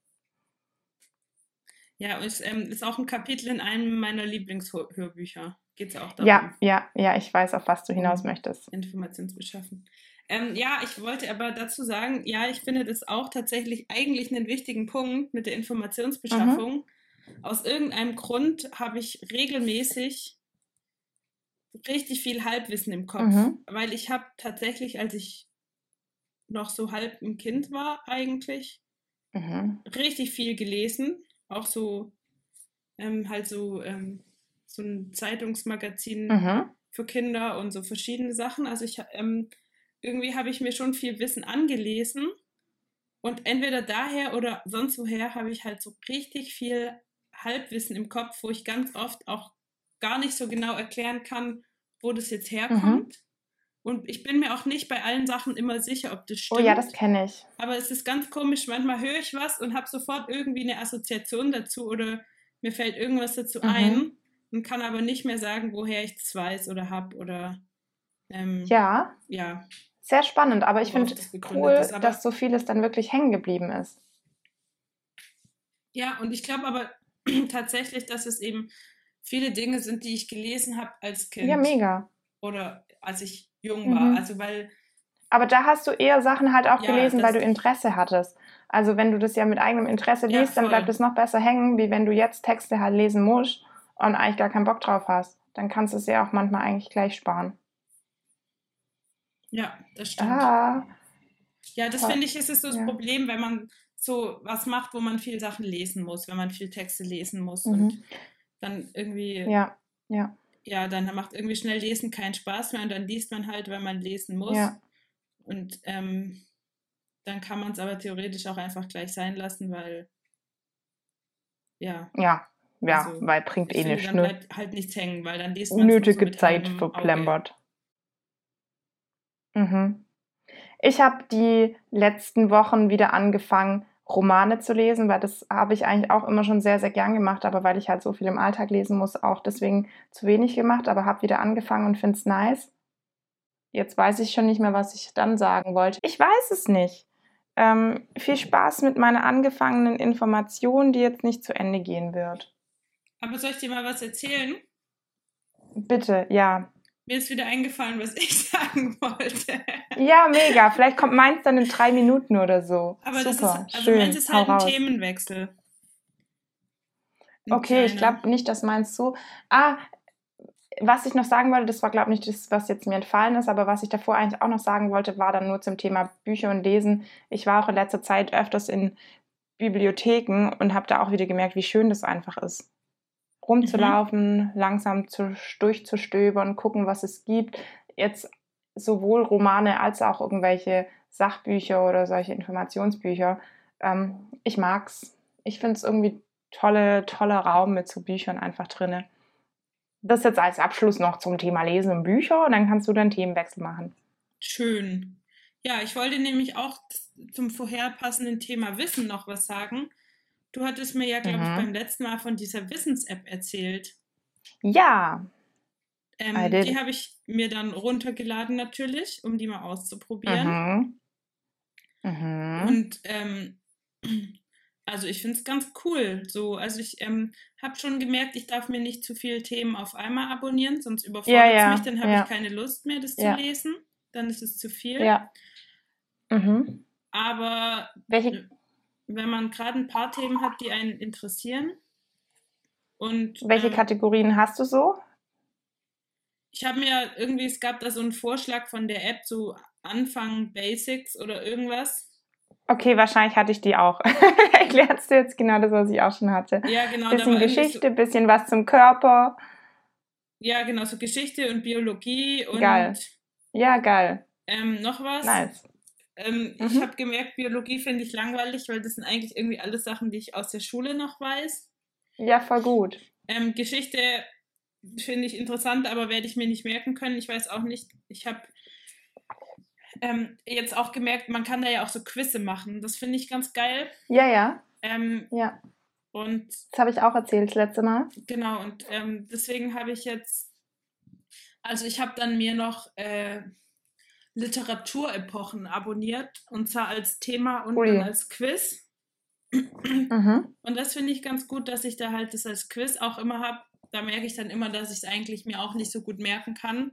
Ja, es ähm, ist auch ein Kapitel in einem meiner Lieblingshörbücher. Geht es auch darum? Ja, ja, ja, ich weiß, auf was du hinaus möchtest. Informationsbeschaffen. Ähm, ja, ich wollte aber dazu sagen, ja, ich finde das auch tatsächlich eigentlich einen wichtigen Punkt mit der Informationsbeschaffung. Mhm. Aus irgendeinem Grund habe ich regelmäßig richtig viel Halbwissen im Kopf, mhm. weil ich habe tatsächlich, als ich noch so halb ein Kind war eigentlich, mhm. richtig viel gelesen, auch so ähm, halt so ähm, so ein Zeitungsmagazin mhm. für Kinder und so verschiedene Sachen. Also ich ähm, irgendwie habe ich mir schon viel Wissen angelesen und entweder daher oder sonst woher habe ich halt so richtig viel Halbwissen im Kopf, wo ich ganz oft auch gar nicht so genau erklären kann, wo das jetzt herkommt. Mhm. Und ich bin mir auch nicht bei allen Sachen immer sicher, ob das stimmt. Oh ja, das kenne ich. Aber es ist ganz komisch, manchmal höre ich was und habe sofort irgendwie eine Assoziation dazu oder mir fällt irgendwas dazu mhm. ein und kann aber nicht mehr sagen, woher ich das weiß oder habe oder ähm, ja. Ja. Sehr spannend, aber ich finde es cool, ist, dass so vieles dann wirklich hängen geblieben ist. Ja, und ich glaube aber [CLEARS THROAT] tatsächlich, dass es eben viele Dinge sind, die ich gelesen habe als Kind. Ja, mega. Oder als ich jung war. Mhm. Also weil. Aber da hast du eher Sachen halt auch ja, gelesen, weil du Interesse hattest. Also wenn du das ja mit eigenem Interesse liest, ja, dann bleibt es noch besser hängen, wie wenn du jetzt Texte halt lesen musst und eigentlich gar keinen Bock drauf hast. Dann kannst du es ja auch manchmal eigentlich gleich sparen. Ja, das stimmt. Ah. Ja, das finde ich, ist es so das ja. Problem, wenn man so was macht, wo man viel Sachen lesen muss, wenn man viel Texte lesen muss mhm. und dann irgendwie. Ja, ja. Ja, dann macht irgendwie schnell Lesen keinen Spaß mehr und dann liest man halt, wenn man lesen muss. Ja. Und ähm, dann kann man es aber theoretisch auch einfach gleich sein lassen, weil ja. Ja, ja, also, weil bringt eh nichts. Ne? Halt, halt nichts hängen, weil dann liest man Unnötige so Zeit verplempert. Mhm. Ich habe die letzten Wochen wieder angefangen, Romane zu lesen, weil das habe ich eigentlich auch immer schon sehr, sehr gern gemacht, aber weil ich halt so viel im Alltag lesen muss, auch deswegen zu wenig gemacht, aber habe wieder angefangen und finde es nice. Jetzt weiß ich schon nicht mehr, was ich dann sagen wollte. Ich weiß es nicht. Ähm, viel Spaß mit meiner angefangenen Information, die jetzt nicht zu Ende gehen wird. Aber soll ich dir mal was erzählen? Bitte, ja. Mir ist wieder eingefallen, was ich [LAUGHS] sagen wollte. Ja, mega. Vielleicht kommt meins dann in drei Minuten oder so. Aber Super, das ist, also schön. meins ist halt ein raus. Themenwechsel. Ein Okay, ich kleiner. glaube nicht, dass meins so. Ah, was ich noch sagen wollte, das war, glaube ich, nicht das, was jetzt mir entfallen ist, aber was ich davor eigentlich auch noch sagen wollte, war dann nur zum Thema Bücher und Lesen. Ich war auch in letzter Zeit öfters in Bibliotheken und habe da auch wieder gemerkt, wie schön das einfach ist. Rumzulaufen, langsam zu, durchzustöbern, gucken, was es gibt. Jetzt sowohl Romane als auch irgendwelche Sachbücher oder solche Informationsbücher. Ähm, ich mag's. Ich finde es irgendwie tolle, toller Raum mit so Büchern einfach drinne. Das jetzt als Abschluss noch zum Thema Lesen und Bücher und dann kannst du dann Themenwechsel machen. Schön. Ja, ich wollte nämlich auch zum vorher passenden Thema Wissen noch was sagen. Du hattest mir ja, glaube ich, Mhm. beim letzten Mal von dieser Wissens-App erzählt. Ja, Ähm, die habe ich mir dann runtergeladen natürlich, um die mal auszuprobieren. mhm. Mhm. Und ähm, [CLEARS THROAT] also ich finde es ganz cool. So, also ich ähm, habe schon gemerkt, ich darf mir nicht zu viele Themen auf einmal abonnieren, sonst überfordert es Ja, ja, mich, dann habe ja. ich keine Lust mehr, das zu lesen. Dann ist es zu viel. Ja. Mhm. Aber Welche, wenn man gerade ein paar Themen hat, die einen interessieren. Und welche ähm, Kategorien hast du so? ich habe mir irgendwie, es gab da so einen Vorschlag von der App, so Anfang Basics oder irgendwas. Okay, wahrscheinlich hatte ich die auch. [LAUGHS] Erklärst du jetzt genau das, was ich auch schon hatte? Ja, genau. Bisschen Geschichte, bisschen was zum Körper. So, ja, genau, so Geschichte und Biologie und Geil. Ja, geil. ähm, noch was. Nice. Ähm, Ich Mhm. habe gemerkt, Biologie finde ich langweilig, weil das sind eigentlich irgendwie alles Sachen, die ich aus der Schule noch weiß. Ja, voll gut. Ähm, Geschichte finde ich interessant, aber werde ich mir nicht merken können. Ich weiß auch nicht. Ich habe ähm, jetzt auch gemerkt, man kann da ja auch so Quizze machen. Das finde ich ganz geil. Ja, ja. Ähm, Ja. und Das habe ich auch erzählt das letzte Mal. genau, und ähm, deswegen habe ich jetzt, also ich habe dann mir noch äh, Literaturepochen abonniert und zwar als Thema und Ui. als Quiz. Mhm. Und das finde ich ganz gut, dass ich da halt das als Quiz auch immer habe. Da merke ich dann immer, dass ich es eigentlich mir auch nicht so gut merken kann.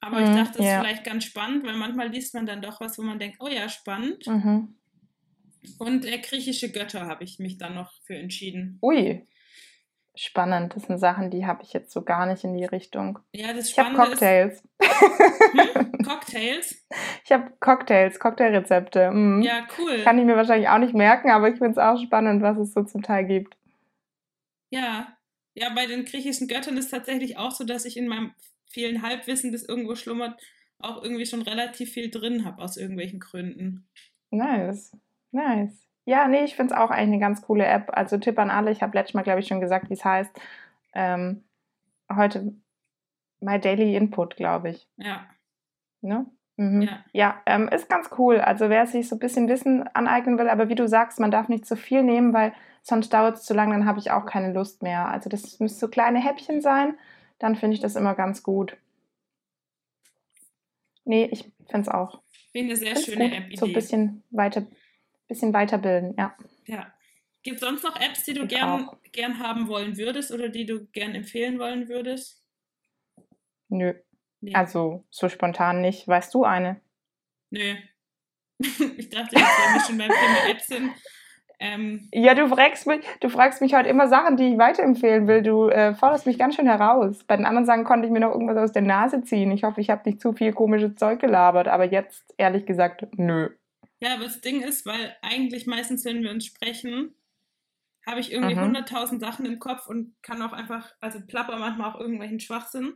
Aber ich Mhm, dachte, das ja. ist vielleicht ganz spannend, weil manchmal liest man dann doch was, wo man denkt, oh ja, spannend. Mhm. Und äh, griechische Götter habe ich mich dann noch für entschieden. Ui. Spannend. Das sind Sachen, die habe ich jetzt so gar nicht in die Richtung. Ja, das Ich habe Cocktails. ist hm? [LAUGHS] Cocktails. Ich habe Cocktails, Cocktailrezepte. Mhm. Ja, cool. Kann ich mir wahrscheinlich auch nicht merken, aber ich finde es auch spannend, was es so zum Teil gibt. Ja. Ja, bei den griechischen Göttern ist tatsächlich auch so, dass ich in meinem vielen Halbwissen, das irgendwo schlummert, auch irgendwie schon relativ viel drin habe aus irgendwelchen Gründen. Nice. Nice. Ja, nee, ich finde es auch eigentlich eine ganz coole App. Also Tipp an alle. Ich habe letztes Mal, glaube ich, schon gesagt, wie es heißt. Ähm, heute My Daily Input, glaube ich. Ja, Ne? Mhm. ja. Ja, ähm, ist ganz cool. Also wer sich so ein bisschen Wissen aneignen will, aber wie du sagst, man darf nicht zu viel nehmen, weil sonst dauert es zu lang, dann habe ich auch keine Lust mehr. Also das müssen so kleine Häppchen sein, dann finde ich das immer ganz gut. Nee, ich finde es auch. Finde eine sehr Find's schöne. App-Idee. So ein bisschen weiter, bisschen weiterbilden, ja. Ja. Gibt es sonst noch Apps, die du Ich gern, auch. gern haben wollen würdest oder die du gern empfehlen wollen würdest? Nö. Nee. Also so spontan nicht. Weißt du eine? Nö. [LAUGHS] ich dachte jetzt, wenn wir schon beim Thema Apps sind. Ähm, Ja, du fragst mich, du fragst mich heute immer Sachen, die ich weiterempfehlen will. Du äh, forderst mich ganz schön heraus. Bei den anderen Sachen konnte ich mir noch irgendwas aus der Nase ziehen. Ich hoffe, ich habe nicht zu viel komisches Zeug gelabert, aber jetzt ehrlich gesagt, nö. Ja, aber das Ding ist, weil eigentlich meistens, wenn wir uns sprechen, habe ich irgendwie Mhm. hunderttausend Sachen im Kopf und kann auch einfach, also plapper manchmal auch irgendwelchen Schwachsinn.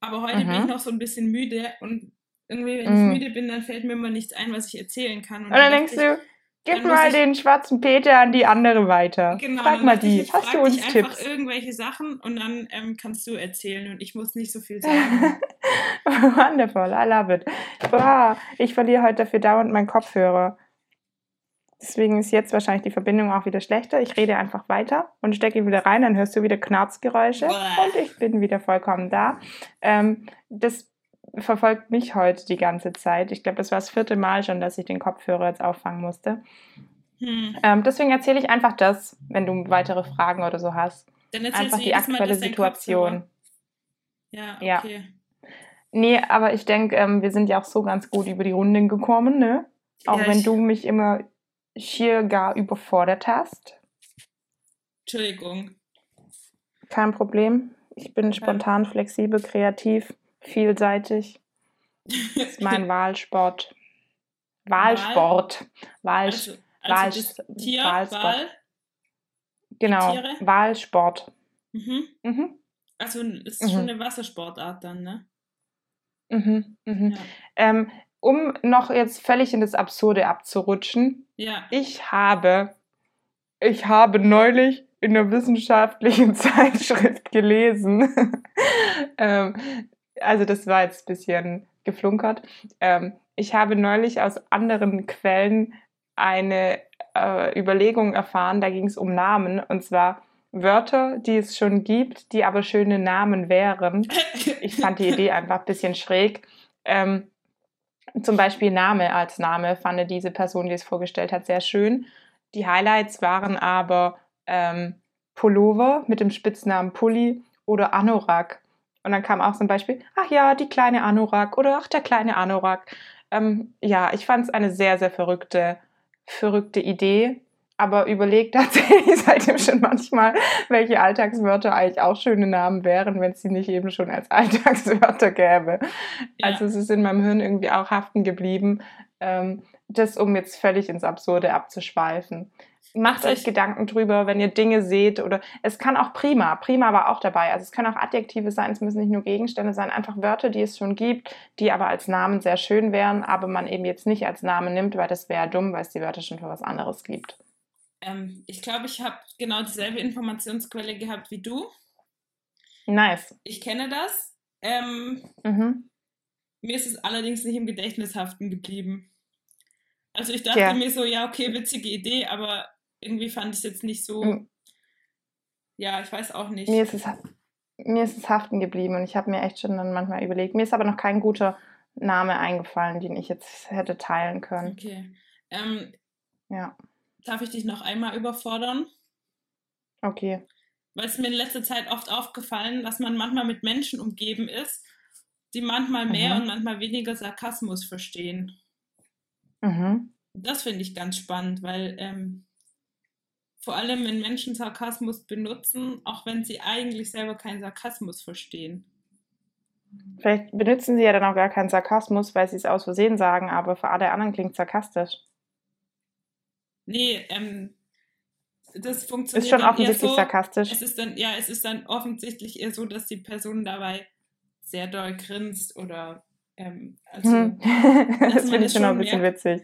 Aber heute bin Mhm. ich noch so ein bisschen müde und irgendwie, wenn Mhm. ich müde bin, dann fällt mir immer nichts ein, was ich erzählen kann. Und dann dachte denkst ich, du, gib mal ich- den schwarzen Peter an die andere weiter. Genau, Frag mal die. ich Hast du uns dich einfach Tipps? irgendwelche Sachen und dann ähm, kannst du erzählen und ich muss nicht so viel sagen. [LAUGHS] Wonderful, I love it. Boah, ich verliere heute dafür dauernd meinen Kopfhörer. Deswegen ist jetzt wahrscheinlich die Verbindung auch wieder schlechter. Ich rede einfach weiter und stecke ihn wieder rein, dann hörst du wieder Knarzgeräusche Bäh. und ich bin wieder vollkommen da. Ähm, das verfolgt mich heute die ganze Zeit. Ich glaube, das war das vierte Mal schon, dass ich den Kopfhörer jetzt auffangen musste. Hm. Ähm, deswegen erzähle ich einfach das, wenn du weitere Fragen oder so hast. Dann Einfach die Mal, aktuelle dein Situation. Ja, Ja. okay. Nee, aber ich denke, ähm, wir sind ja auch so ganz gut über die Runden gekommen, ne? Auch Ja, wenn du mich immer schier gar überfordert hast. Entschuldigung. Kein Problem. Ich bin spontan, flexibel, kreativ, vielseitig. Das [LAUGHS] ist mein Wahlsport. Wahlsport. Wahl, Also, Wahl, also das Tier, Wahlsport. Wahl. genau? Wahlsport. Mhm. Mhm. Also ist Mhm. schon eine Wassersportart dann, ne? Mhm. Mhm. Ja. Ähm, um noch jetzt völlig in das Absurde abzurutschen, Ja. ich habe, ich habe neulich in einer wissenschaftlichen [LAUGHS] Zeitschrift gelesen, [LAUGHS] ähm, also das war jetzt ein bisschen geflunkert, ähm, ich habe neulich aus anderen Quellen eine äh, Überlegung erfahren, da ging es um Namen, und zwar Wörter, die es schon gibt, die aber schöne Namen wären. Ich fand die Idee einfach ein bisschen schräg. Ähm, zum Beispiel Name als Name fand diese Person, die es vorgestellt hat, sehr schön. Die Highlights waren aber ähm, Pullover mit dem Spitznamen Pulli oder Anorak. Und dann kam auch zum Beispiel, ach ja, die kleine Anorak oder ach, der kleine Anorak. Ähm, ja, ich fand es eine sehr, sehr verrückte, verrückte Idee. Aber überlegt [LAUGHS] tatsächlich seitdem schon manchmal, welche Alltagswörter eigentlich auch schöne Namen wären, wenn es sie nicht eben schon als [LAUGHS] Alltagswörter gäbe. Ja. Also es ist in meinem Hirn irgendwie auch haften geblieben. Ähm, das, um jetzt völlig ins Absurde abzuschweifen. Macht euch Gedanken drüber, wenn ihr Dinge seht oder es kann auch prima, prima war auch dabei. Also es können auch Adjektive sein, es müssen nicht nur Gegenstände sein, einfach Wörter, die es schon gibt, die aber als Namen sehr schön wären, aber man eben jetzt nicht als Namen nimmt, weil das wäre dumm, weil es die Wörter schon für was anderes gibt. Ähm, ich glaube, ich habe genau dieselbe Informationsquelle gehabt wie du. Nice. Ich kenne das. Ähm, Mhm. mir ist es allerdings nicht im Gedächtnis haften geblieben. Also ich dachte Ja. mir so, ja, okay, witzige Idee, aber irgendwie fand ich es jetzt nicht so. Mhm. Ja, ich weiß auch nicht. Mir ist es, mir ist es haften geblieben und ich habe mir echt schon dann manchmal überlegt. Mir ist aber noch kein guter Name eingefallen, den ich jetzt hätte teilen können. Okay. Ähm, Ja, darf ich dich noch einmal überfordern? okay. Weil es mir in letzter Zeit oft aufgefallen, dass man manchmal mit Menschen umgeben ist, die manchmal mehr Mhm. und manchmal weniger Sarkasmus verstehen. Mhm. Das finde ich ganz spannend, weil ähm, vor allem wenn Menschen Sarkasmus benutzen, auch wenn sie eigentlich selber keinen Sarkasmus verstehen. Vielleicht benutzen sie ja dann auch gar keinen Sarkasmus, weil sie es aus Versehen sagen, aber für alle anderen klingt sarkastisch. Nee, ähm, das funktioniert Ist schon offensichtlich so, sarkastisch. Es ist dann, ja, es ist dann offensichtlich eher so, dass die Person dabei sehr doll grinst oder ähm, also Hm. [LAUGHS] das finde ich schon schon ein bisschen witzig.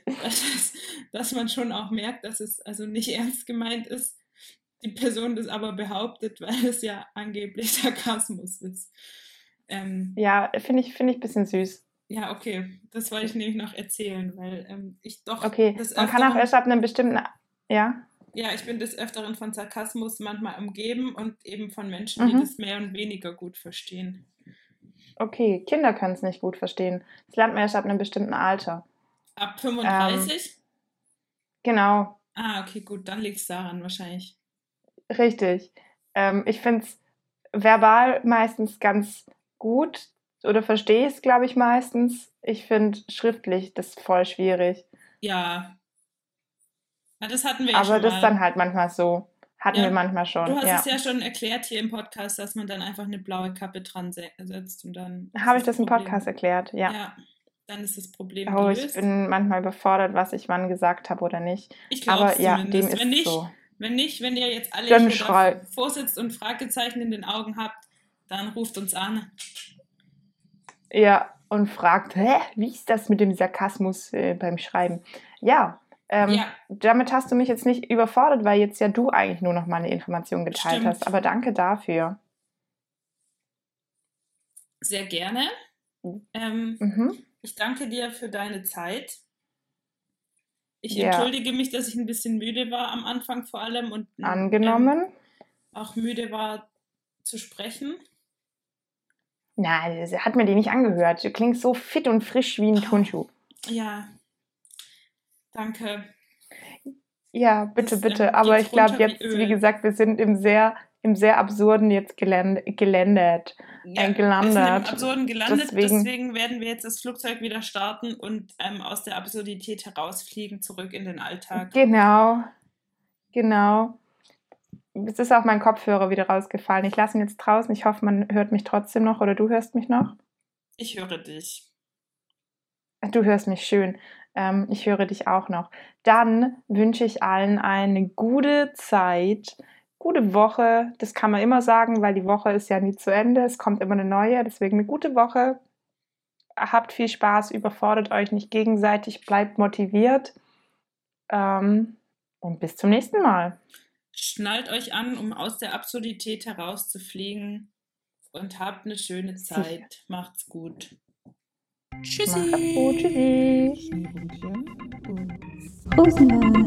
Dass, man schon auch merkt, dass es also nicht [LAUGHS] ernst gemeint ist, die Person das aber behauptet, [LAUGHS] weil es ja angeblich Sarkasmus ist. Ähm, Ja, finde ich, finde ich ein bisschen süß. ja, okay, das wollte ich nämlich noch erzählen, weil ähm, ich doch Okay, des man kann auch erst ab einem bestimmten. Ja, ja, ich bin des Öfteren von Sarkasmus manchmal umgeben und eben von Menschen, die Mhm. das mehr und weniger gut verstehen. okay. Kinder können es nicht gut verstehen. Das lernt man erst ab einem bestimmten Alter. Ab 35? Genau, Ah, okay, gut, dann liegt es daran wahrscheinlich. richtig. Ähm, ich finde es verbal meistens ganz gut oder verstehe es, glaube ich, meistens. Ich finde schriftlich das voll schwierig. Ja. ja das hatten wir ja Aber schon das ist dann halt manchmal so. Hatten Ja, wir manchmal schon. Du hast ja. es ja schon erklärt hier im Podcast, dass man dann einfach eine blaue Kappe dran se- setzt und dann. Habe ich das im Podcast erklärt? Ja. Ja. Dann ist das Problem Oh, ich gelöst. bin manchmal überfordert, was ich wann gesagt habe oder nicht. ich glaube Aber ja, dem ist wenn nicht, so. wenn nicht, wenn ihr jetzt alle Dann hier schrei. davor sitzt und Fragezeichen in den Augen habt, dann ruft uns an. Ja, und fragt, hä, wie ist das mit dem Sarkasmus äh, beim Schreiben? Ja, ähm, Ja. damit hast du mich jetzt nicht überfordert, weil jetzt ja du eigentlich nur noch mal eine Information geteilt Stimmt. hast. Aber danke dafür. Sehr gerne. Ähm, Mhm. Ich danke dir für deine Zeit. Ich Ja. entschuldige mich, dass ich ein bisschen müde war am Anfang vor allem und ähm, Angenommen. auch müde war zu sprechen. Nein, das hat mir die nicht angehört. Du klingst so fit und frisch wie ein Turnschuh. Ja, danke. Ja, bitte, Das, bitte. ähm, Aber ich glaube jetzt, wie gesagt, wir sind im sehr im sehr absurden jetzt geländ gelandet. Ja, äh, gelandet. Wir sind im Absurden gelandet, Deswegen- deswegen, werden wir jetzt das Flugzeug wieder starten und ähm, aus der Absurdität herausfliegen, zurück in den Alltag. Genau, genau. Es ist auch mein Kopfhörer wieder rausgefallen. Ich lasse ihn jetzt draußen. Ich hoffe, man hört mich trotzdem noch oder du hörst mich noch. Ich höre dich. Du hörst mich schön. Ähm, ich höre dich auch noch. Dann wünsche ich allen eine gute Zeit, gute Woche. Das kann man immer sagen, weil die Woche ist ja nie zu Ende. Es kommt immer eine neue. Deswegen eine gute Woche. Habt viel Spaß, überfordert euch nicht gegenseitig, bleibt motiviert. Ähm, und bis zum nächsten Mal. Schnallt euch an, um aus der Absurdität herauszufliegen und habt eine schöne Sicher. Zeit. Macht's gut. Macht's gut. Tschüssi. Rosenwein.